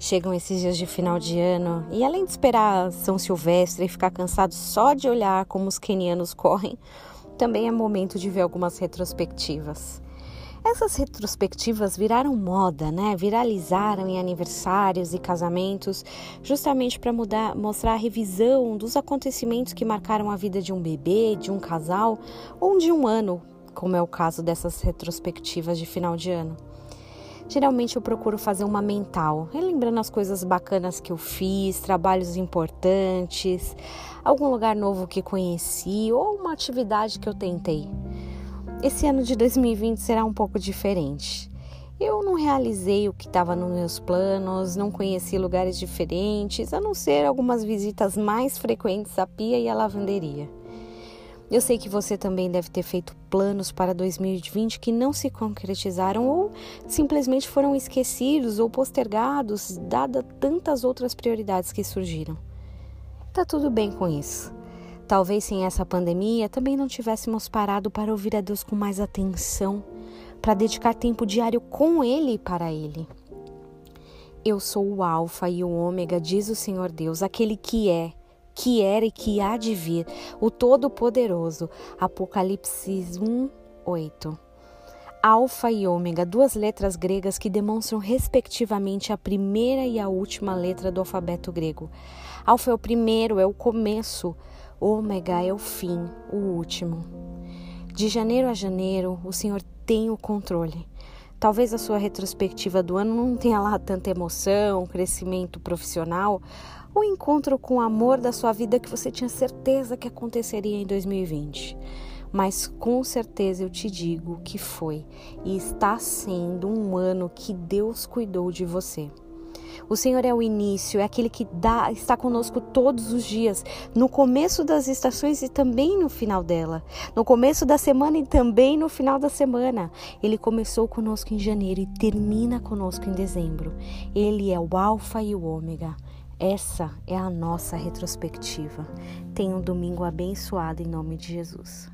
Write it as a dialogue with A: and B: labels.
A: Chegam esses dias de final de ano e, além de esperar São Silvestre e ficar cansado só de olhar como os quenianos correm, também é momento de ver algumas retrospectivas. Essas retrospectivas viraram moda, né? Viralizaram em aniversários e casamentos, justamente para mostrar a revisão dos acontecimentos que marcaram a vida de um bebê, de um casal ou de um ano, como é o caso dessas retrospectivas de final de ano. Geralmente eu procuro fazer uma mental, relembrando as coisas bacanas que eu fiz, trabalhos importantes, algum lugar novo que conheci ou uma atividade que eu tentei. Esse ano de 2020 será um pouco diferente. Eu não realizei o que estava nos meus planos, não conheci lugares diferentes, a não ser algumas visitas mais frequentes à pia e à lavanderia. Eu sei que você também deve ter feito planos para 2020 que não se concretizaram ou simplesmente foram esquecidos ou postergados, dada tantas outras prioridades que surgiram. Tá tudo bem com isso. Talvez sem essa pandemia também não tivéssemos parado para ouvir a Deus com mais atenção, para dedicar tempo diário com Ele e para Ele. Eu sou o Alfa e o Ômega, diz o Senhor Deus, aquele que é, que era e que há de vir, o Todo-Poderoso. Apocalipse 1, 8. Alfa e Ômega, duas letras gregas que demonstram respectivamente a primeira e a última letra do alfabeto grego. Alfa é o primeiro, é o começo. Ômega é o fim, o último. De janeiro a janeiro, o Senhor tem o controle. Talvez a sua retrospectiva do ano não tenha lá tanta emoção, crescimento profissional, ou encontro com o amor da sua vida que você tinha certeza que aconteceria em 2020. Mas com certeza eu te digo que foi e está sendo um ano que Deus cuidou de você. O Senhor é o início, é aquele que dá, está conosco todos os dias, no começo das estações e também no final dela, no começo da semana e também no final da semana. Ele começou conosco em janeiro e termina conosco em dezembro. Ele é o Alfa e o Ômega. Essa é a nossa retrospectiva. Tenha um domingo abençoado em nome de Jesus.